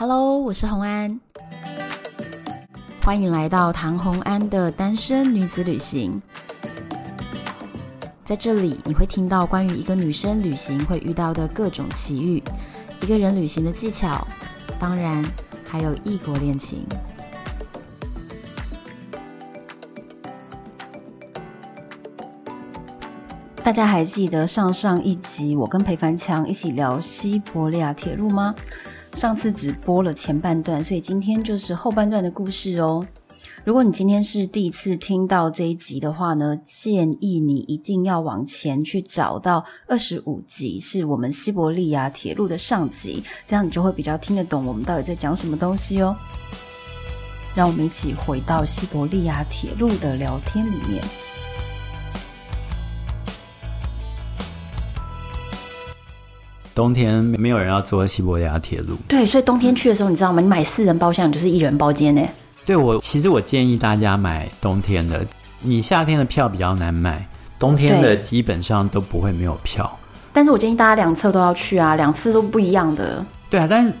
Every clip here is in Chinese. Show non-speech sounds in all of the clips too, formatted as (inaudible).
Hello，我是洪安，欢迎来到唐洪安的单身女子旅行。在这里，你会听到关于一个女生旅行会遇到的各种奇遇，一个人旅行的技巧，当然还有异国恋情。大家还记得上上一集我跟裴凡强一起聊西伯利亚铁路吗？上次只播了前半段，所以今天就是后半段的故事哦。如果你今天是第一次听到这一集的话呢，建议你一定要往前去找到二十五集，是我们西伯利亚铁路的上集，这样你就会比较听得懂我们到底在讲什么东西哦。让我们一起回到西伯利亚铁路的聊天里面。冬天没有人要坐西伯利亚铁路，对，所以冬天去的时候，你知道吗？你买四人包厢，你就是一人包间呢。对，我其实我建议大家买冬天的，你夏天的票比较难买，冬天的基本上都不会没有票。但是我建议大家两侧都要去啊，两次都不一样的。对啊，但是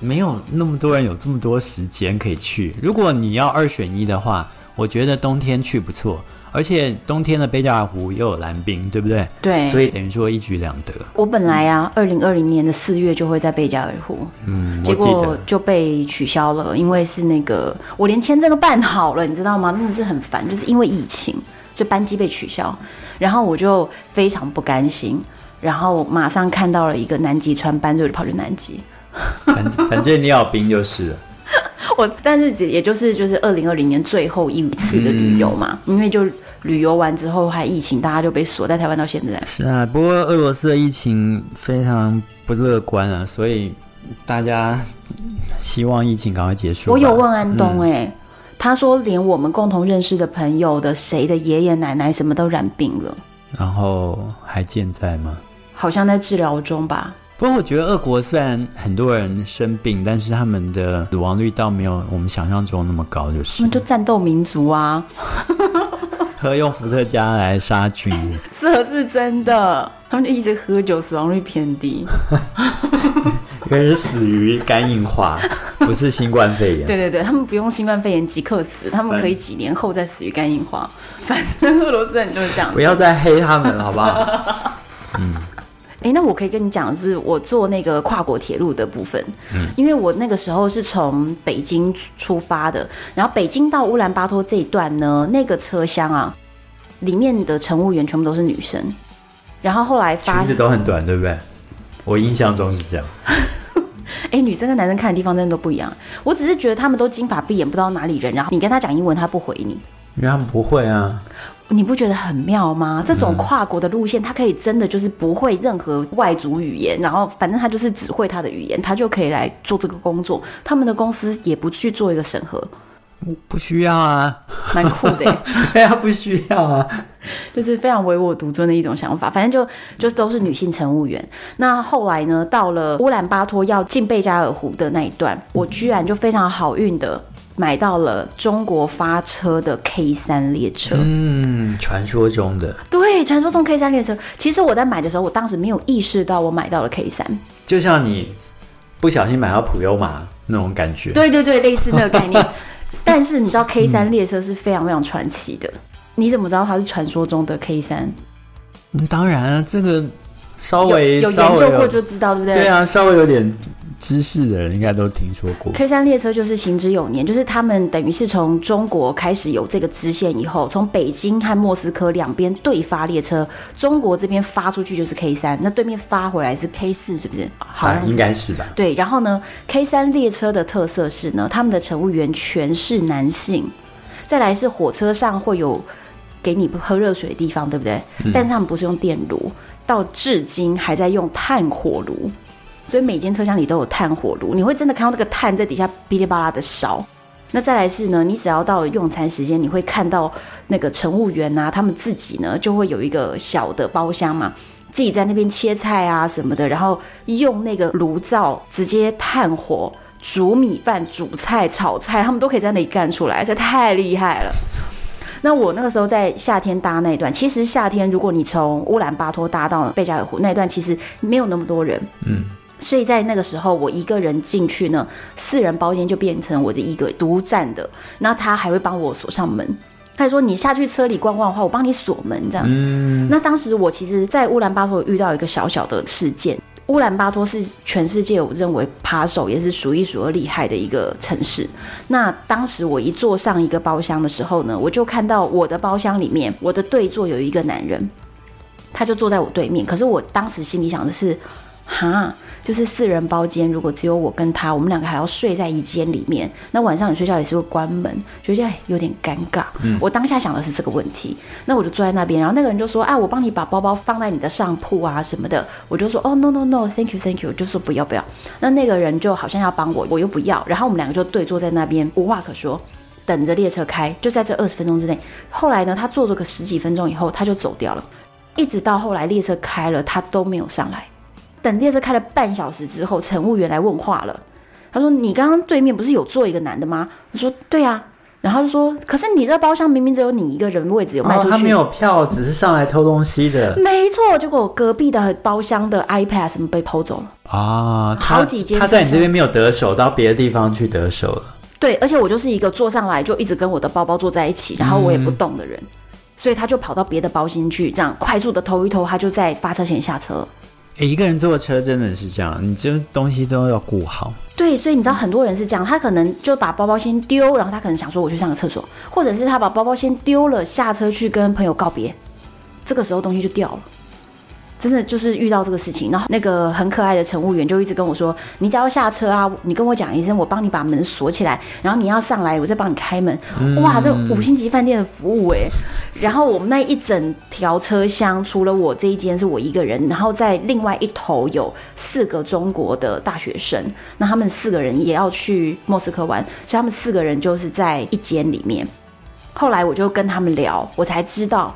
没有那么多人有这么多时间可以去。如果你要二选一的话，我觉得冬天去不错。而且冬天的贝加尔湖又有蓝冰，对不对？对，所以等于说一举两得。我本来啊，二零二零年的四月就会在贝加尔湖，嗯，结果就被取消了，因为是那个我连签证都办好了，你知道吗？真的是很烦，就是因为疫情，所以班机被取消，然后我就非常不甘心，然后马上看到了一个南极穿班，就跑去南极。反正反正你要冰就是了。(laughs) 我但是也也就是就是二零二零年最后一次的旅游嘛，嗯、因为就。旅游完之后还疫情，大家就被锁在台湾到现在。是啊，不过俄罗斯的疫情非常不乐观啊，所以大家希望疫情赶快结束。我有问安东、欸，哎、嗯，他说连我们共同认识的朋友的谁的爷爷奶奶什么都染病了，然后还健在吗？好像在治疗中吧。不过我觉得俄国虽然很多人生病，但是他们的死亡率倒没有我们想象中那么高，就是。他们就战斗民族啊。(laughs) (laughs) 喝用伏特加来杀菌，这是真的。他们就一直喝酒，死亡率偏低。(laughs) 应该是死于肝硬化，不是新冠肺炎。对对对，他们不用新冠肺炎即刻死，他们可以几年后再死于肝硬化。反正俄罗斯人就是这样。不要再黑他们了，好不好？嗯。哎，那我可以跟你讲的是，我坐那个跨国铁路的部分，嗯，因为我那个时候是从北京出发的，然后北京到乌兰巴托这一段呢，那个车厢啊，里面的乘务员全部都是女生，然后后来发裙子都很短，对不对？我印象中是这样。(laughs) 哎，女生跟男生看的地方真的都不一样。我只是觉得他们都金发碧眼，不知道哪里人，然后你跟他讲英文，他不回你，因为他们不会啊。你不觉得很妙吗？这种跨国的路线，他可以真的就是不会任何外族语言，然后反正他就是只会他的语言，他就可以来做这个工作。他们的公司也不去做一个审核，不不需要啊，蛮酷的。(laughs) 对啊，不需要啊，就是非常唯我独尊的一种想法。反正就就都是女性乘务员。那后来呢，到了乌兰巴托要进贝加尔湖的那一段，我居然就非常好运的。买到了中国发车的 K 三列车，嗯，传说中的，对，传说中 K 三列车。其实我在买的时候，我当时没有意识到我买到了 K 三，就像你不小心买到普悠玛那种感觉。对对对，类似那个概念。(laughs) 但是你知道 K 三列车是非常非常传奇的，嗯、你怎么知道它是传说中的 K 三？嗯，当然啊，这个稍微有，有研究过就知道，对不对？对啊，稍微有点。知识的人应该都听说过，K 三列车就是行之有年，就是他们等于是从中国开始有这个支线以后，从北京和莫斯科两边对发列车，中国这边发出去就是 K 三，那对面发回来是 K 四，是不是？好像是，啊，应该是吧。对，然后呢，K 三列车的特色是呢，他们的乘务员全是男性，再来是火车上会有给你喝热水的地方，对不对？嗯，但是他们不是用电炉，到至今还在用炭火炉。所以每间车厢里都有炭火炉，你会真的看到那个炭在底下噼里啪啦的烧。那再来是呢，你只要到用餐时间，你会看到那个乘务员啊，他们自己呢就会有一个小的包厢嘛，自己在那边切菜啊什么的，然后用那个炉灶直接炭火煮米饭、煮菜、炒菜，他们都可以在那里干出来，这太厉害了。那我那个时候在夏天搭那一段，其实夏天如果你从乌兰巴托搭到贝加尔湖那一段，其实没有那么多人，嗯。所以在那个时候，我一个人进去呢，四人包间就变成我的一个独占的。然后他还会帮我锁上门，他还说你下去车里逛逛的话，我帮你锁门这样。嗯。那当时我其实，在乌兰巴托遇到一个小小的事件。乌兰巴托是全世界我认为扒手也是数一数二厉害的一个城市。那当时我一坐上一个包厢的时候呢，我就看到我的包厢里面，我的对座有一个男人，他就坐在我对面。可是我当时心里想的是。哈，就是四人包间，如果只有我跟他，我们两个还要睡在一间里面，那晚上你睡觉也是会关门，觉得有点尴尬。嗯，我当下想的是这个问题，那我就坐在那边，然后那个人就说：“啊，我帮你把包包放在你的上铺啊什么的。”我就说：“哦，no no no，thank you，thank you。”就说不要不要。那那个人就好像要帮我，我又不要，然后我们两个就对坐在那边，无话可说，等着列车开。就在这二十分钟之内，后来呢，他坐了个十几分钟以后，他就走掉了，一直到后来列车开了，他都没有上来。等列车开了半小时之后，乘务员来问话了。他说：“你刚刚对面不是有坐一个男的吗？”我说：“对呀、啊。”然后就说：“可是你这包厢明明只有你一个人位置有卖出去，哦、他没有票，只是上来偷东西的。”没错，结果隔壁的包厢的 iPad 什么被偷走了啊！好几间，他在你这边没有得手，到别的地方去得手了。对，而且我就是一个坐上来就一直跟我的包包坐在一起，然后我也不动的人，嗯、所以他就跑到别的包厢去，这样快速的偷一偷，他就在发车前下车。诶，一个人坐车真的是这样，你这东西都要顾好。对，所以你知道很多人是这样，他可能就把包包先丢，然后他可能想说我去上个厕所，或者是他把包包先丢了，下车去跟朋友告别，这个时候东西就掉了。真的就是遇到这个事情，然后那个很可爱的乘务员就一直跟我说：“你只要下车啊，你跟我讲一声，我帮你把门锁起来，然后你要上来，我再帮你开门。嗯”哇，这五星级饭店的服务哎！然后我们那一整条车厢，除了我这一间是我一个人，然后在另外一头有四个中国的大学生，那他们四个人也要去莫斯科玩，所以他们四个人就是在一间里面。后来我就跟他们聊，我才知道。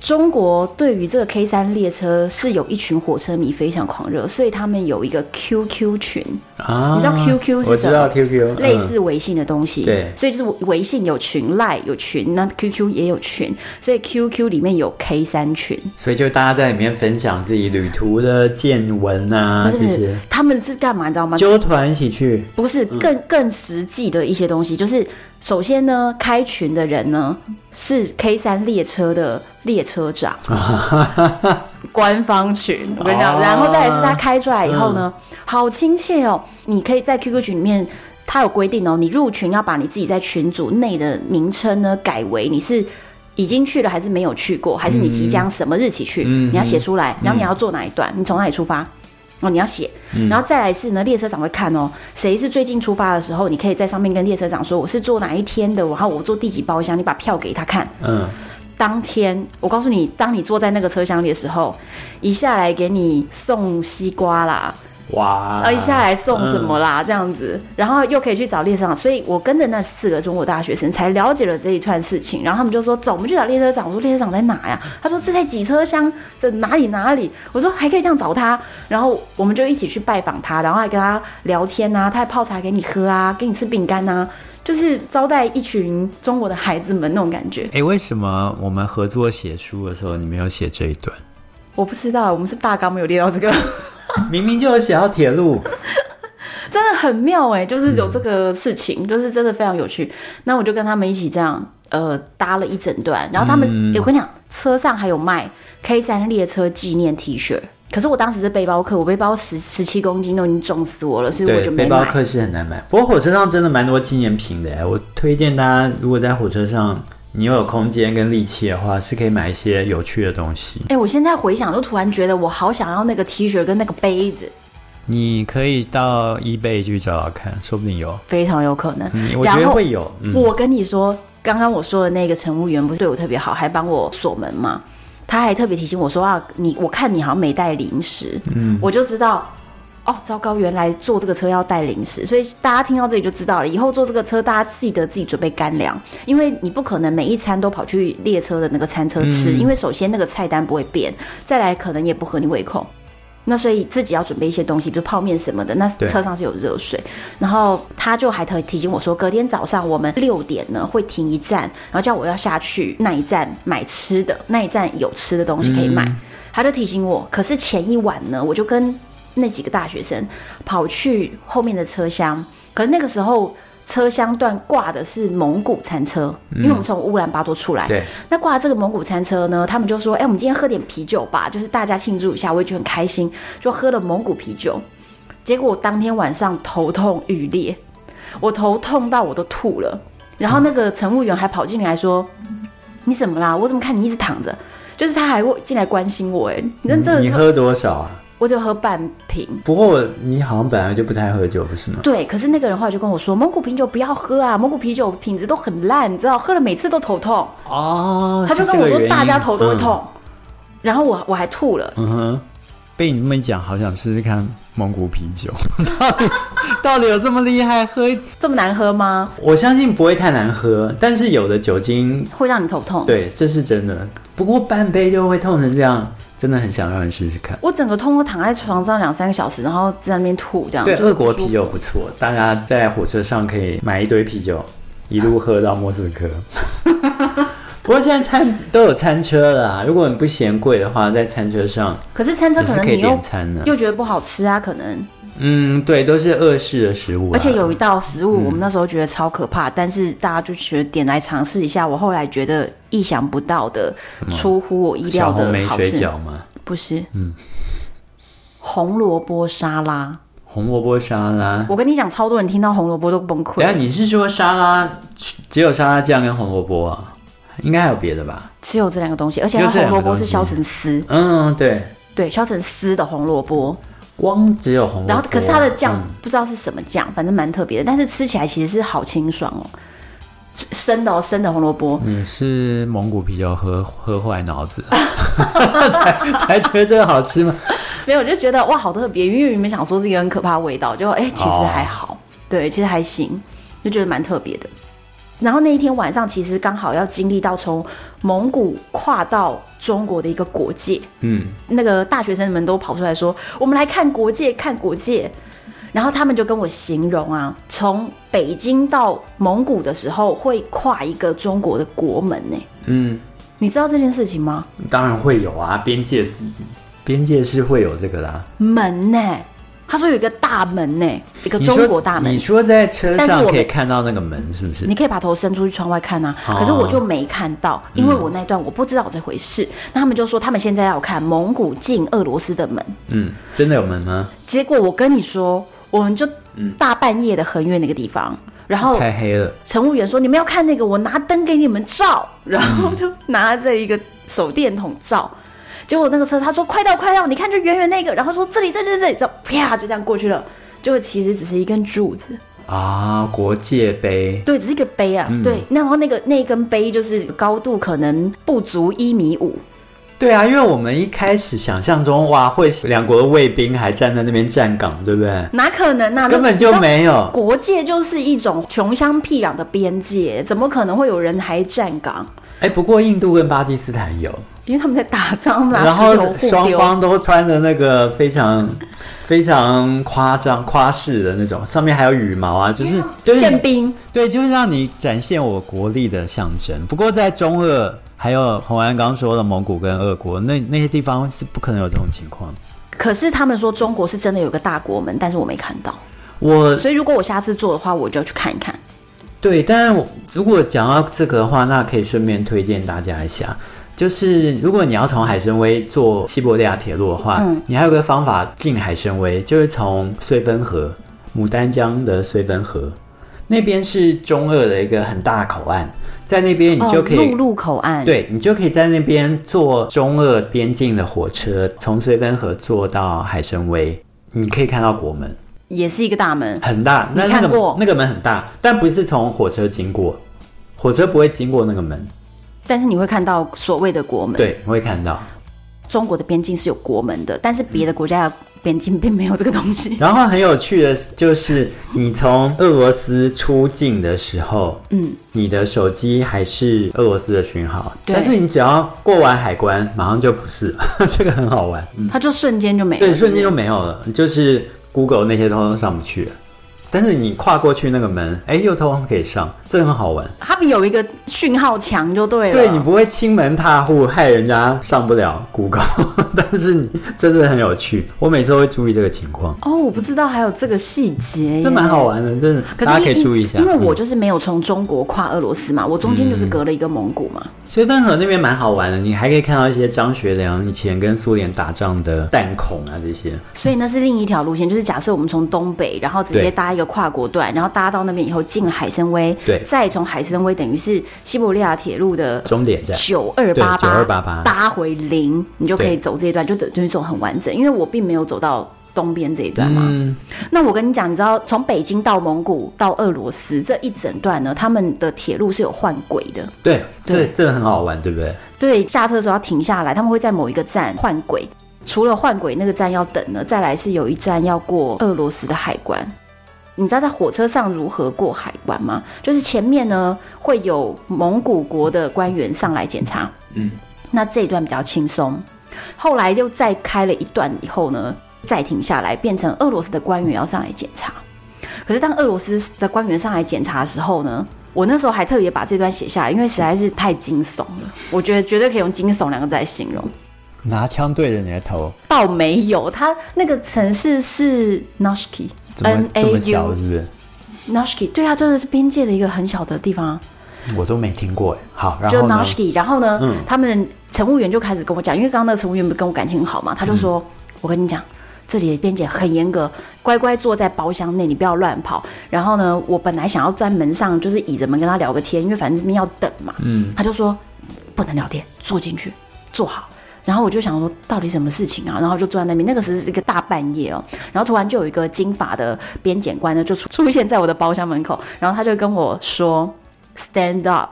中国对于这个 K 三列车是有一群火车迷非常狂热，所以他们有一个 QQ 群。啊，你知道 QQ 是什么？我知道 QQ，类似微信的东西。对，所以就是微信有群，Line 有群，那 QQ 也有群，所以 QQ 里面有 K 三群。所以就大家在里面分享自己旅途的见闻啊，这些。他们是干嘛？你知道吗？揪团一起去？不是，更更实际的一些东西，就是。首先呢，开群的人呢是 K 三列车的列车长，(laughs) 官方群，我跟你讲，然后再来是他开出来以后呢，嗯、好亲切哦。你可以在 QQ 群里面，他有规定哦，你入群要把你自己在群组内的名称呢改为你是已经去了还是没有去过，还是你即将什么日期去，嗯、你要写出来，然后你要坐哪一段，你从哪里出发。哦，你要写，然后再来是呢，列车长会看哦，谁是最近出发的时候，你可以在上面跟列车长说我是坐哪一天的，然后我坐第几包厢，你把票给他看。嗯，当天我告诉你，当你坐在那个车厢里的时候，一下来给你送西瓜啦。哇！然后一下来送什么啦？嗯、这样子，然后又可以去找列车长，所以我跟着那四个中国大学生才了解了这一串事情。然后他们就说：“走，我们去找列车长。”我说：“列车长在哪呀？”他说：“这在几车厢，在哪里哪里？”我说：“还可以这样找他。”然后我们就一起去拜访他，然后还跟他聊天啊，他还泡茶给你喝啊，给你吃饼干啊，就是招待一群中国的孩子们那种感觉。哎，为什么我们合作写书的时候你没有写这一段？我不知道，我们是大纲没有列到这个。(laughs) 明明就有写到铁路，(laughs) 真的很妙哎！就是有这个事情，嗯、就是真的非常有趣。那我就跟他们一起这样，呃，搭了一整段。然后他们，嗯欸、我跟你讲，车上还有卖 K 三列车纪念 T 恤。可是我当时是背包客，我背包十十七公斤都已经重死我了，所以我就没买。背包客是很难买。不过火车上真的蛮多纪念品的哎，我推荐大家，如果在火车上。你又有空间跟力气的话，是可以买一些有趣的东西。哎、欸，我现在回想，就突然觉得我好想要那个 T 恤跟那个杯子。你可以到 eBay 去找找看，说不定有。非常有可能，嗯、我觉得会有。嗯、我跟你说，刚刚我说的那个乘务员不是对我特别好，还帮我锁门吗？他还特别提醒我说啊，你我看你好像没带零食，嗯，我就知道。哦，糟糕！原来坐这个车要带零食，所以大家听到这里就知道了。以后坐这个车，大家记得自己准备干粮，因为你不可能每一餐都跑去列车的那个餐车吃，嗯、因为首先那个菜单不会变，再来可能也不合你胃口。那所以自己要准备一些东西，比如泡面什么的。那车上是有热水，然后他就还特提醒我说，隔天早上我们六点呢会停一站，然后叫我要下去那一站买吃的，那一站有吃的东西可以买。嗯、他就提醒我，可是前一晚呢，我就跟。那几个大学生跑去后面的车厢，可是那个时候车厢段挂的是蒙古餐车，因为我们从乌兰巴托出来，对，那挂这个蒙古餐车呢，他们就说：“哎，我们今天喝点啤酒吧，就是大家庆祝一下。”我也觉得很开心，就喝了蒙古啤酒。结果当天晚上头痛欲裂，我头痛到我都吐了。然后那个乘务员还跑进来说：“你怎么啦？我怎么看你一直躺着？”就是他还会进来关心我。哎，你真的？你喝多少啊？我就喝半瓶。不过你好像本来就不太喝酒，不是吗？对，可是那个人后来就跟我说：“蒙古啤酒不要喝啊，蒙古啤酒品质都很烂，你知道，喝了每次都头痛。”哦，他就跟我说：“大家头都会痛。嗯”然后我我还吐了。嗯哼，被你这么一讲，好想试试看。蒙古啤酒 (laughs) 到底到底有这么厉害？喝这么难喝吗？我相信不会太难喝，但是有的酒精会让你头痛。对，这是真的。不过半杯就会痛成这样，真的很想让你试试看。我整个通过躺在床上两三个小时，然后在那边吐，这样。对，俄国啤酒不错，大家在火车上可以买一堆啤酒，一路喝到莫斯科。(laughs) 不过现在餐都有餐车了啊，如果你不嫌贵的话，在餐车上，可是餐车可能你又点餐呢，又觉得不好吃啊，可能。嗯，对，都是俄式的食物啊。而且有一道食物，我们那时候觉得超可怕，嗯，但是大家就觉得点来尝试一下。我后来觉得意想不到的，出乎我意料的好吃。饺吗？不是，嗯，红萝卜沙拉。红萝卜沙拉，我跟你讲，超多人听到红萝卜都崩溃。等下，你是说沙拉只有沙拉酱跟红萝卜啊？应该还有别的吧？只有这两个东西，而且它红萝卜是削成丝。嗯，对对，削成丝的红萝卜。光只有红萝卜，然后可是它的酱不知道是什么酱，嗯、反正蛮特别的。但是吃起来其实是好清爽哦，生的哦，生的红萝卜。你是蒙古啤酒喝喝坏脑子，(laughs) 才才觉得这个好吃吗？(laughs) 没有，我就觉得哇，好特别，因为原本想说是一个很可怕的味道，就哎，其实还好，哦、对，其实还行，就觉得蛮特别的。然后那一天晚上，其实刚好要经历到从蒙古跨到中国的一个国界，嗯，那个大学生们都跑出来说：“我们来看国界，看国界。”然后他们就跟我形容啊，从北京到蒙古的时候会跨一个中国的国门呢。嗯，你知道这件事情吗？当然会有啊，边界边界是会有这个啦，门呢。他说有一个大门呢，一个中国大门。你说在车上可以看到那个门，是不是？你可以把头伸出去窗外看啊。可是我就没看到，因为我那段我不知道这回事。那他们就说他们现在要看蒙古进俄罗斯的门。嗯，真的有门吗？结果我跟你说，我们就大半夜的很远那个地方，然后太黑了。乘务员说：“你们要看那个，我拿灯给你们照。”然后就拿着一个手电筒照。结果那个车，他说快到快到，你看就远远那个，然后说这里这里这里，这啪就这样过去了。结果其实只是一根柱子啊，国界碑，对，只是一个碑啊，嗯、对。然后那个那一根碑就是高度可能不足一米五。对啊，因为我们一开始想象中哇，会两国的卫兵还站在那边站岗，对不对？哪可能啊，根本就没有。国界就是一种穷乡僻壤的边界，怎么可能会有人还站岗？哎，不过印度跟巴基斯坦有。因为他们在打仗嘛，然后双方都穿的那个非常非常夸张夸饰的那种，上面还有羽毛啊，就是宪兵，对，就是让你展现我国力的象征。不过在中俄，还有洪安刚说的蒙古跟俄国那那些地方是不可能有这种情况。可是他们说中国是真的有个大国门，但是我没看到。我所以如果我下次做的话，我就去看一看。对，但是如果讲到这个的话，那可以顺便推荐大家一下。就是如果你要从海参崴坐西伯利亚铁路的话，嗯，你还有个方法进海参崴，就是从绥芬河、牡丹江的绥芬河。那边是中俄的一个很大口岸，在那边你就可以陆路口岸，对，你就可以在那边坐中俄边境的火车，从绥芬河坐到海参崴，你可以看到国门，也是一个大门，很大。那那个那个门很大，但不是从火车经过，火车不会经过那个门。但是你会看到所谓的国门，对，我会看到。中国的边境是有国门的，但是别的国家的边境并没有这个东西。(laughs) 然后很有趣的就是，你从俄罗斯出境的时候，嗯，你的手机还是俄罗斯的讯号，但是你只要过完海关，马上就不是，(laughs) 这个很好玩，它就瞬间就没了，对，瞬间就没有了，就是 Google 那些通通上不去了。但是你跨过去那个门，哎、欸，又通通可以上，这很好玩。他们有一个讯号墙就对了，对，你不会亲门踏户，害人家上不了谷高，(laughs) 但是你真的很有趣。我每次都会注意这个情况。哦，我不知道还有这个细节，这蛮好玩的，真的，大家可以注意一下。因为我就是没有从中国跨俄罗斯嘛，我中间就是隔了一个蒙古嘛。所以汾河那边蛮好玩的，你还可以看到一些张学良以前跟苏联打仗的弹孔啊这些。所以那是另一条路线，就是假设我们从东北，然后直接搭一个跨国段，然后搭到那边以后进海参崴，对，再从海参崴等于是西伯利亚铁路的终点站九二八八，九二八八搭回零，你就可以走这一段，就等于走很完整。因为我并没有走到。东边这一段嘛，嗯、那我跟你讲，你知道从北京到蒙古到俄罗斯这一整段呢，他们的铁路是有换轨的。对，对这这个很好玩，对不对？对，下车的时候要停下来，他们会在某一个站换轨。除了换轨那个站要等呢，再来是有一站要过俄罗斯的海关。你知道在火车上如何过海关吗？就是前面呢会有蒙古国的官员上来检查，嗯，那这一段比较轻松。后来又再开了一段以后呢，再停下来，变成俄罗斯的官员要上来检查。可是当俄罗斯的官员上来检查的时候呢，我那时候还特别把这段写下来，因为实在是太惊悚了。我觉得绝对可以用惊悚两个字来形容。拿枪对着你的头？倒没有，他那个城市是 Naushki，N A U，是不是？Naushki，对啊，就是边界的一个很小的地方。我都没听过哎。好，然后就 Naushki，然后呢，嗯、他们乘务员就开始跟我讲，因为刚刚那个乘务员不跟我感情很好嘛，他就说：“嗯、我跟你讲。”这里的边检很严格，乖乖坐在包厢内，你不要乱跑。然后呢，我本来想要在门上，就是倚着门跟他聊个天，因为反正这边要等嘛。嗯，他就说不能聊天，坐进去，坐好。然后我就想说，到底什么事情啊？然后就坐在那边。那个时候是一个大半夜哦。然后突然就有一个金发的边检官呢，就出 (laughs) 出现在我的包厢门口。然后他就跟我说：“Stand up。”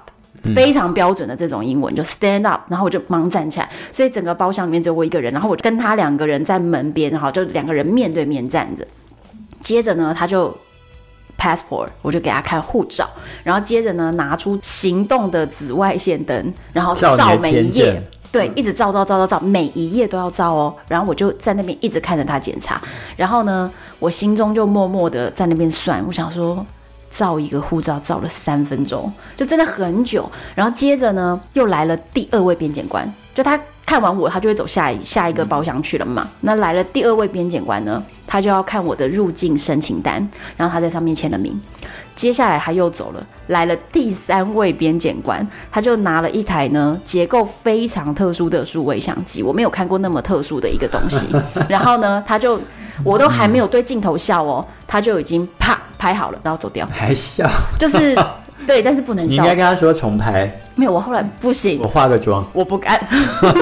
非常标准的这种英文，就 stand up，然后我就忙站起来，所以整个包厢里面只有我一个人，然后我就跟他两个人在门边，然后，就两个人面对面站着。接着呢，他就 passport，我就给他看护照，然后接着呢，拿出行动的紫外线灯，然后照每一页，对，一直照照照照照，每一页都要照哦。然后我就在那边一直看着他检查，然后呢，我心中就默默的在那边算，我想说。照一个护照照了三分钟，就真的很久。然后接着呢，又来了第二位边检官，就他看完我，他就会走下一下一个包厢去了嘛。那来了第二位边检官呢，他就要看我的入境申请单，然后他在上面签了名。接下来他又走了，来了第三位边检官，他就拿了一台呢结构非常特殊的数位相机，我没有看过那么特殊的一个东西。(laughs) 然后呢，他就我都还没有对镜头笑哦，他就已经啪。拍好了，然后走掉，还笑，就是对，但是不能笑。你应该跟他说重拍。没有，我后来不行，我化个妆，我不敢，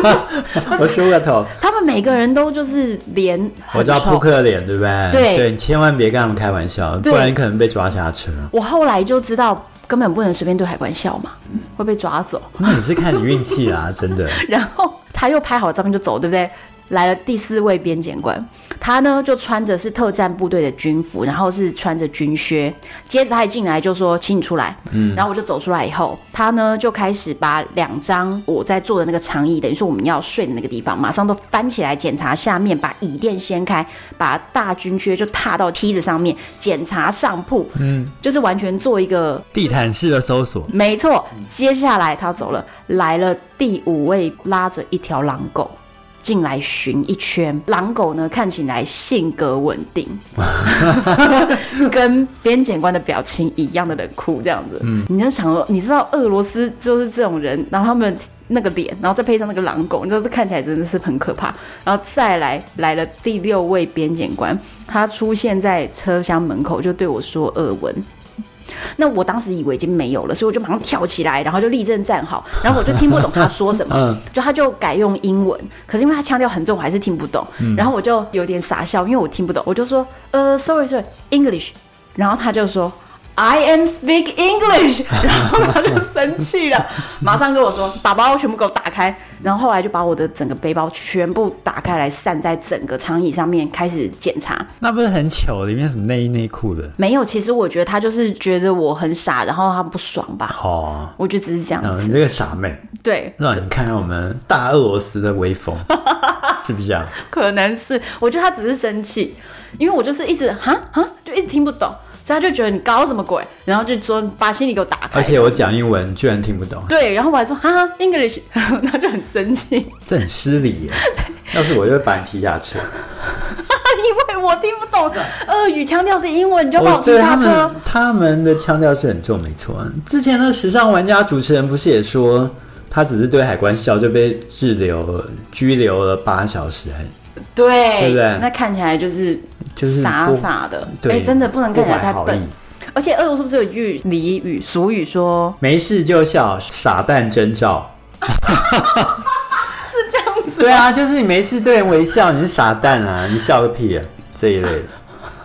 (laughs) 我梳个头。(laughs) 他们每个人都就是脸，我知道扑克脸，对不对？对对，你千万别跟他们开玩笑，不然你可能被抓下车。我后来就知道，根本不能随便对海关笑嘛，会被抓走。那也是看你运气啊，真的。(laughs) 然后他又拍好照片就走，对不对？来了第四位边检官，他呢就穿着是特战部队的军服，然后是穿着军靴。接着他一进来就说：“请你出来。”嗯，然后我就走出来以后，他呢就开始把两张我在坐的那个长椅，等于说我们要睡的那个地方，马上都翻起来检查下面，把椅垫掀开，把大军靴就踏到梯子上面检查上铺。嗯，就是完全做一个地毯式的搜索。没错，接下来他走了，来了第五位，拉着一条狼狗。进来巡一圈，狼狗呢看起来性格稳定，(laughs) 跟边检官的表情一样的冷酷，这样子。嗯，你就想说，你知道俄罗斯就是这种人，然后他们那个脸，然后再配上那个狼狗，你知道这看起来真的是很可怕。然后再来来了第六位边检官，他出现在车厢门口，就对我说俄文。那我当时以为已经没有了，所以我就马上跳起来，然后就立正站好，然后我就听不懂他说什么，(laughs) 就他就改用英文，可是因为他腔调很重，我还是听不懂，然后我就有点傻笑，因为我听不懂，我就说呃，sorry sorry English，然后他就说。I am speak English，(laughs) 然后他就生气了，马上跟我说 (laughs) 把包全部给我打开，然后后来就把我的整个背包全部打开来散在整个长椅上面开始检查。那不是很糗？里面什么内衣内裤的？没有，其实我觉得他就是觉得我很傻，然后他不爽吧？哦，我觉得只是这样子。嗯，你这个傻妹，对，让你看看我们大俄罗斯的威风，(laughs) 是不是啊？可能是，我觉得他只是生气，因为我就是一直哈哈，就一直听不懂。所以他就觉得你搞什么鬼，然后就说把行李给我打开。而且我讲英文居然听不懂。对，然后我还说哈 English，(laughs) 他就很生气，这很失礼耶。(laughs) 要是我就会把你踢下车。(laughs) 因为我听不懂俄语腔调的英文，你就把我踢下车。他们，他们的腔调是很重，没错。之前的时尚玩家主持人不是也说，他只是对海关笑就被滞留了、拘留了八小时，还对，对不对？那看起来就是就是傻傻的，哎、就是，真的不能看起来太笨。而且俄罗斯不是有一句俚语俗语说：“没事就笑，傻蛋真照。(laughs) (laughs) ”是这样子。对啊，就是你没事对人微笑，你是傻蛋啊，你笑个屁啊，这一类的，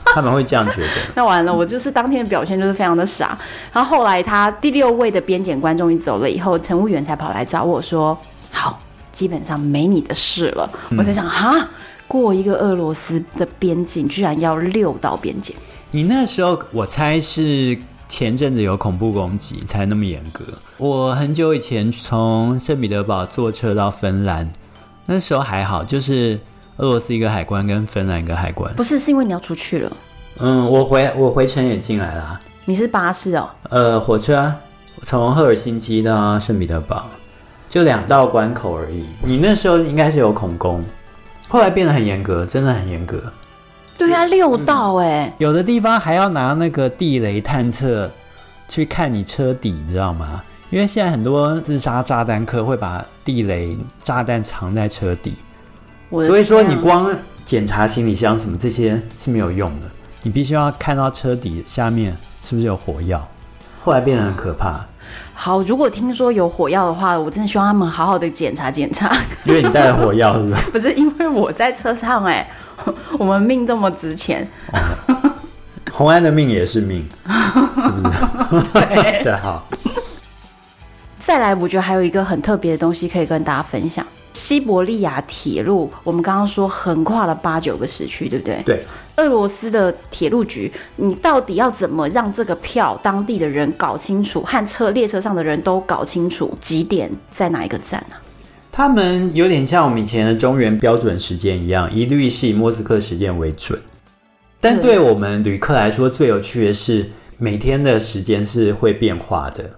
他们会这样觉得。(laughs) 那完了，我就是当天的表现就是非常的傻。然后后来他第六位的边检官终于走了以后，乘务员才跑来找我说：“好，基本上没你的事了。嗯”我在想，哈，过一个俄罗斯的边境居然要六道边检。你那时候，我猜是前阵子有恐怖攻击才那么严格。我很久以前从圣彼得堡坐车到芬兰，那时候还好，就是俄罗斯一个海关跟芬兰一个海关。不是，是因为你要出去了。嗯，我回我回程也进来了。你是巴士哦？呃，火车从赫尔辛基到圣彼得堡，就两道关口而已。你那时候应该是有恐攻，后来变得很严格，真的很严格。对啊，六道哎、嗯，有的地方还要拿那个地雷探测去看你车底，你知道吗？因为现在很多自杀炸弹客会把地雷炸弹藏在车底，所以说你光检查行李箱什么这些是没有用的，你必须要看到车底下面是不是有火药。后来变得很可怕。好，如果听说有火药的话，我真的希望他们好好的检查检查。(laughs) 因为你带了火药，是不是？(laughs) 不是，因为我在车上哎。(laughs) 我们命这么值钱，哦，红安的命也是命，是不是？对对，好。再来，我觉得还有一个很特别的东西可以跟大家分享。西伯利亚铁路，我们刚刚说横跨了八九个时区，对不对？对。俄罗斯的铁路局，你到底要怎么让这个票当地的人搞清楚，和车列车上的人都搞清楚几点在哪一个站呢？他们有点像我们以前的中原标准时间一样，一律是以莫斯科时间为准。但对我们旅客来说，最有趣的是每天的时间是会变化的。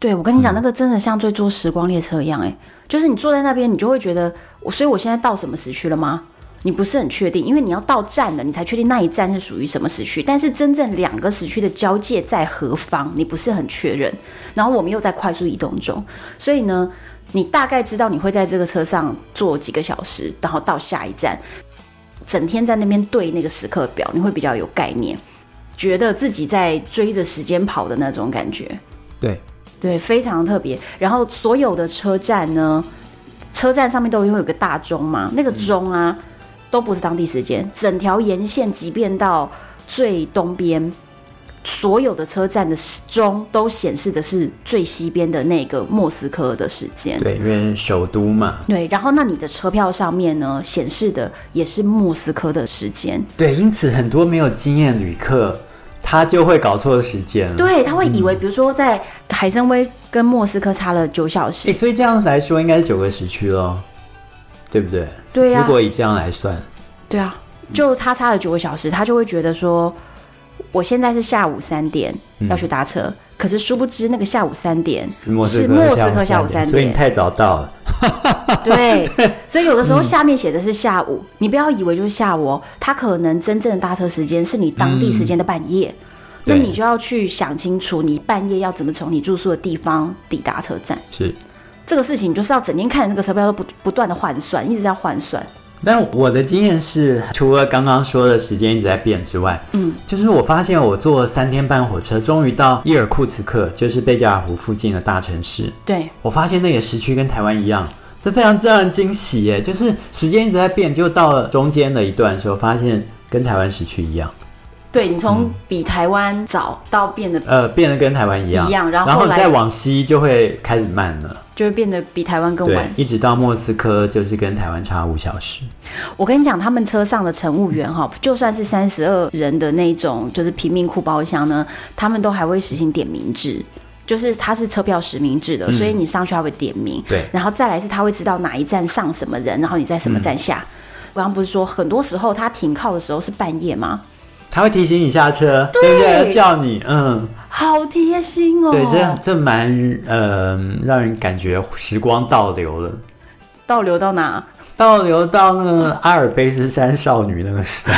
对，我跟你讲，那个真的像在坐时光列车一样，哎，就是你坐在那边，你就会觉得，我所以我现在到什么时区了吗？你不是很确定，因为你要到站了，你才确定那一站是属于什么时区。但是真正两个时区的交界在何方，你不是很确认。然后我们又在快速移动中，所以呢，你大概知道你会在这个车上坐几个小时，然后到下一站，整天在那边对那个时刻表，你会比较有概念，觉得自己在追着时间跑的那种感觉。对，对，非常特别。然后所有的车站呢，车站上面都会有个大钟嘛，那个钟啊，都不是当地时间，整条沿线，即便到最东边。所有的车站的钟都显示的是最西边的那个莫斯科的时间，对，因为首都嘛。对，然后那你的车票上面呢，显示的也是莫斯科的时间。对，因此很多没有经验旅客，他就会搞错时间。对，他会以为，比如说在海参崴跟莫斯科差了九小时，欸，所以这样子来说，应该是九个时区咯，对不对？对呀，啊。如果以这样来算，对啊，就他差了九个小时，他就会觉得说。我现在是下午三点要去搭车，嗯，可是殊不知那个下午三点是莫斯科下午三点，所以你太早到了。(laughs) 对，(laughs) 所以有的时候下面写的是下午，嗯，你不要以为就是下午哦，它可能真正的搭车时间是你当地时间的半夜，嗯，那你就要去想清楚，你半夜要怎么从你住宿的地方抵达车站。是。这个事情，就是要整天看那个车票都不不断的换算，一直在换算。但我的经验是，除了刚刚说的时间一直在变之外，嗯，就是我发现我坐了三天半火车，终于到伊尔库茨克，就是贝加尔湖附近的大城市。对，我发现那个时区跟台湾一样，这非常让人惊喜耶！就是时间一直在变，就到了中间的一段时候，发现跟台湾时区一样。对，你从比台湾早到变得、嗯、呃变得跟台湾一样，一样，然后，然后再往西就会开始慢了，就会变得比台湾更晚，一直到莫斯科就是跟台湾差五小时。我跟你讲，他们车上的乘务员哈，就算是三十二人的那种就是贫民窟包厢呢，他们都还会实行点名制，就是他是车票实名制的，嗯、所以你上去他会点名，对，然后再来是他会知道哪一站上什么人，然后你在什么站下。嗯、我刚刚不是说很多时候他停靠的时候是半夜吗？他会提醒你下车，对，对不对？叫你，嗯，好贴心哦。对，这样这蛮呃，让人感觉时光倒流了。倒流到哪？倒流到那个阿尔卑斯山少女那个时代。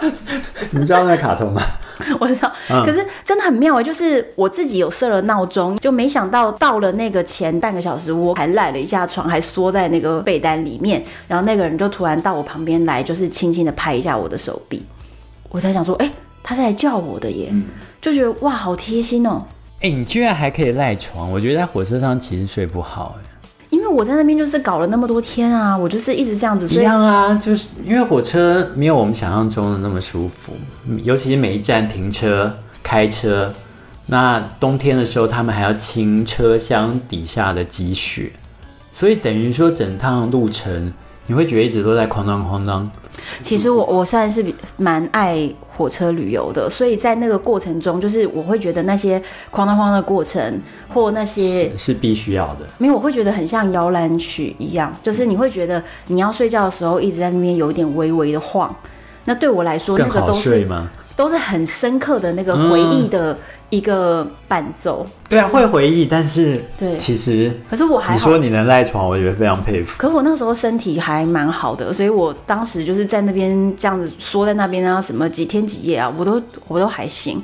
(laughs) 你知道那个卡通吗？(laughs) 我知道，可是真的很妙哎，就是我自己有设了闹钟，就没想到到了那个前半个小时，我还赖了一下床，还缩在那个被单里面，然后那个人就突然到我旁边来，就是轻轻的拍一下我的手臂，我才想说，哎，他是来叫我的耶，就觉得哇，好贴心哦。哎，你居然还可以赖床，我觉得在火车上其实睡不好哎。因为我在那边就是搞了那么多天啊，我就是一直这样子。一样啊，就是因为火车没有我们想象中的那么舒服，尤其是每一站停车、开车，那冬天的时候他们还要清车厢底下的积雪，所以等于说整趟路程你会觉得一直都在哐当哐当。其实我我算是蛮爱火车旅游的，所以在那个过程中，就是我会觉得那些哐当哐当的过程，或那些是，是必须要的。没有，我会觉得很像摇篮曲一样，就是你会觉得你要睡觉的时候一直在那边有一点微微的晃。那对我来说，那个都是都是很深刻的那个回忆的。嗯一个伴奏，对啊，会回忆，但是对，其实可是我还你说你能赖床，我觉得非常佩服。可是我那个时候身体还蛮好的，所以我当时就是在那边这样子缩在那边啊，什么几天几夜啊，我都我都还行。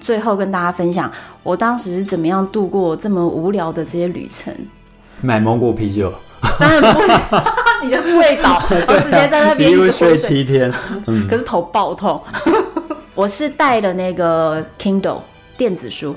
最后跟大家分享，我当时是怎么样度过这么无聊的这些旅程？买蒙古啤酒，当然不行，(laughs) 你就睡倒，(laughs) 然后直接在那边一直睡七天，嗯，可是头爆痛。(laughs) 我是带了那个 Kindle。电子书，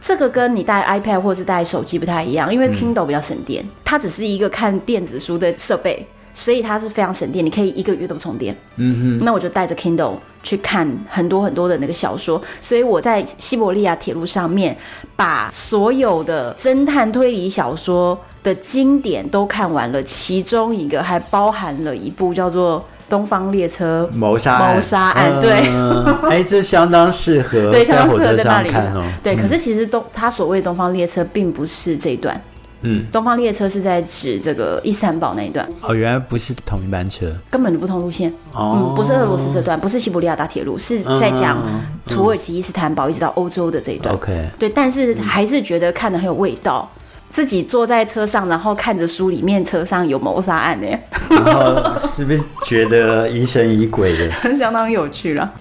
这个跟你带 iPad 或者是带手机不太一样，因为 Kindle 比较省电，嗯、它只是一个看电子书的设备，所以它是非常省电，你可以一个月都不充电。嗯哼，那我就带着 Kindle 去看很多很多的那个小说，所以我在西伯利亚铁路上面把所有的侦探推理小说的经典都看完了，其中一个还包含了一部叫做。东方列车谋杀谋杀案，对，(laughs) 哎，这相当适合 (laughs) 对，相当适合在那里看哦。对，可是其实东他所谓东方列车并不是这一段，嗯，东方列车是在指这个伊斯坦堡那一段。哦，原来不是同一班车，根本就不同路线。哦，不是俄罗斯这段，不是西伯利亚大铁路，是在讲土耳其伊斯坦堡一直到欧洲的这一段。OK，对，但是还是觉得看的很有味道。自己坐在车上，然后看着书里面车上有谋杀案呢，然后是不是觉得疑神疑鬼的？(laughs) 相当有趣了。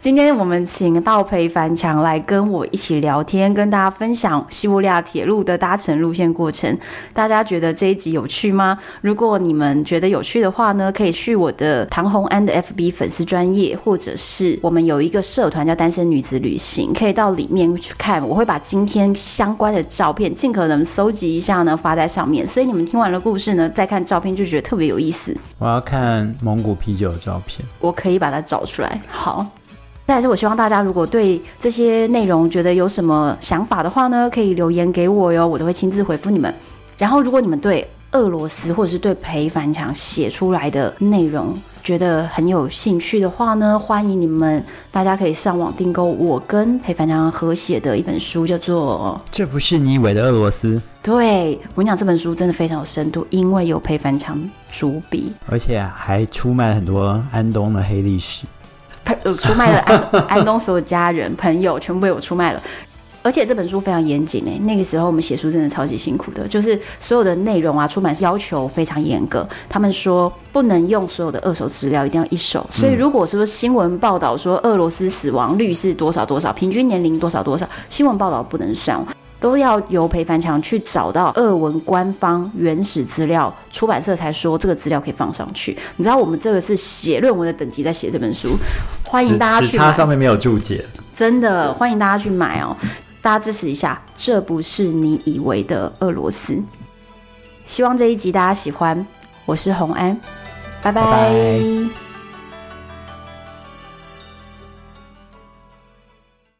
今天我们请到裴凡强来跟我一起聊天，跟大家分享西伯利亚铁路的搭乘路线过程。大家觉得这一集有趣吗？如果你们觉得有趣的话呢，可以去我的唐红安的 FB 粉丝专业，或者是我们有一个社团叫单身女子旅行，可以到里面去看。我会把今天相关的照片尽可能搜集一下呢，发在上面。所以你们听完了故事呢，再看照片就觉得特别有意思。我要看蒙古啤酒的照片，我可以把它找出来。好。但是我希望大家如果对这些内容觉得有什么想法的话呢，可以留言给我哟，我都会亲自回复你们。然后，如果你们对俄罗斯或者是对裴凡强写出来的内容觉得很有兴趣的话呢，欢迎你们，大家可以上网订购我跟裴凡强合写的一本书，叫做《这不是你以为的俄罗斯》。对，我跟你讲，这本书真的非常有深度，因为有裴凡强主笔，而且还出卖很多安东的黑历史。有出卖了安 (laughs) 安东所有家人朋友，全部被我出卖了。而且这本书非常严谨诶，那个时候我们写书真的超级辛苦的，就是所有的内容啊，出版要求非常严格。他们说不能用所有的二手资料，一定要一手。所以如果说新闻报道说俄罗斯死亡率是多少多少，平均年龄多少多少，新闻报道不能算。都要由裴凡强去找到俄文官方原始资料，出版社才说这个资料可以放上去。你知道我们这个是写论文的等级在写这本书，欢迎大家去买。它上面没有注解，真的欢迎大家去买哦！大家支持一下，这不是你以为的俄罗斯。希望这一集大家喜欢，我是洪安，拜拜。拜拜。